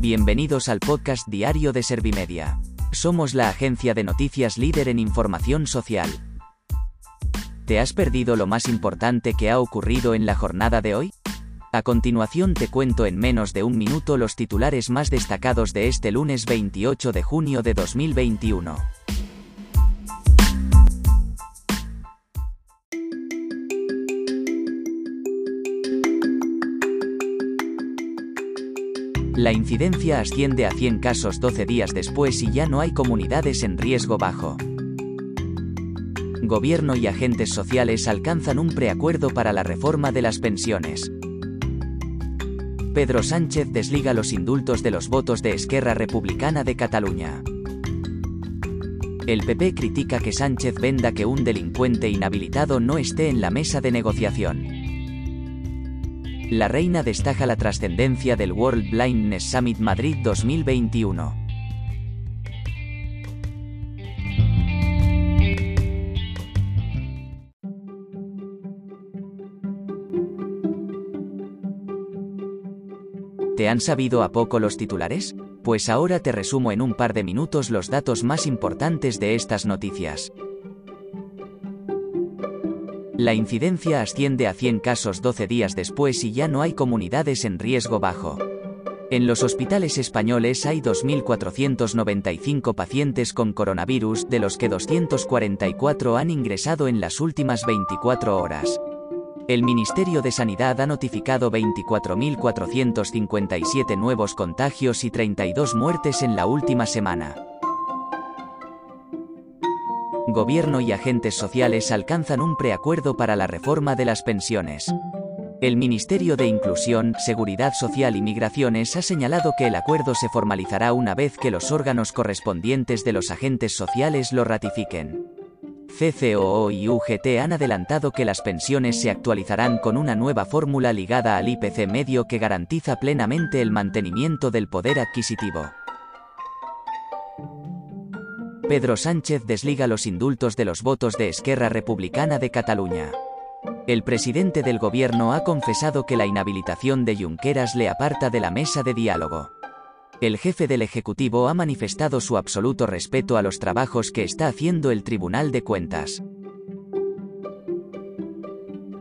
Bienvenidos al podcast diario de Servimedia. Somos la agencia de noticias líder en información social. ¿Te has perdido lo más importante que ha ocurrido en la jornada de hoy? A continuación te cuento en menos de un minuto los titulares más destacados de este lunes 28 de junio de 2021. La incidencia asciende a 100 casos 12 días después y ya no hay comunidades en riesgo bajo. Gobierno y agentes sociales alcanzan un preacuerdo para la reforma de las pensiones. Pedro Sánchez desliga los indultos de los votos de Esquerra Republicana de Cataluña. El PP critica que Sánchez venda que un delincuente inhabilitado no esté en la mesa de negociación. La reina destaca la trascendencia del World Blindness Summit Madrid 2021. ¿Te han sabido a poco los titulares? Pues ahora te resumo en un par de minutos los datos más importantes de estas noticias. La incidencia asciende a 100 casos 12 días después y ya no hay comunidades en riesgo bajo. En los hospitales españoles hay 2.495 pacientes con coronavirus, de los que 244 han ingresado en las últimas 24 horas. El Ministerio de Sanidad ha notificado 24.457 nuevos contagios y 32 muertes en la última semana. Gobierno y agentes sociales alcanzan un preacuerdo para la reforma de las pensiones. El Ministerio de Inclusión, Seguridad Social y Migraciones ha señalado que el acuerdo se formalizará una vez que los órganos correspondientes de los agentes sociales lo ratifiquen. CCOO y UGT han adelantado que las pensiones se actualizarán con una nueva fórmula ligada al IPC medio que garantiza plenamente el mantenimiento del poder adquisitivo. Pedro Sánchez desliga los indultos de los votos de Esquerra Republicana de Cataluña. El presidente del gobierno ha confesado que la inhabilitación de Junqueras le aparta de la mesa de diálogo. El jefe del Ejecutivo ha manifestado su absoluto respeto a los trabajos que está haciendo el Tribunal de Cuentas.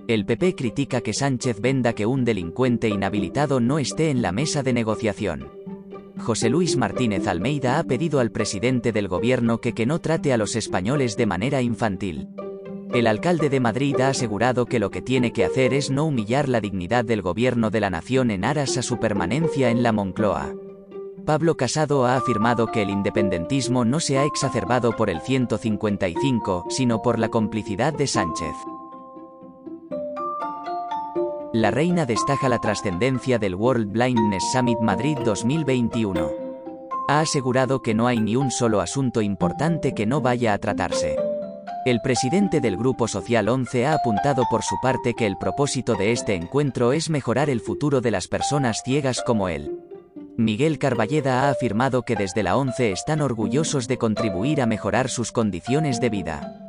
El PP critica que Sánchez venda que un delincuente inhabilitado no esté en la mesa de negociación. José Luis Martínez Almeida ha pedido al presidente del gobierno que que no trate a los españoles de manera infantil. El alcalde de Madrid ha asegurado que lo que tiene que hacer es no humillar la dignidad del gobierno de la nación en aras a su permanencia en la Moncloa. Pablo Casado ha afirmado que el independentismo no se ha exacerbado por el 155, sino por la complicidad de Sánchez. La reina destaca la trascendencia del World Blindness Summit Madrid 2021. Ha asegurado que no hay ni un solo asunto importante que no vaya a tratarse. El presidente del Grupo Social 11 ha apuntado por su parte que el propósito de este encuentro es mejorar el futuro de las personas ciegas como él. Miguel Carballeda ha afirmado que desde la 11 están orgullosos de contribuir a mejorar sus condiciones de vida.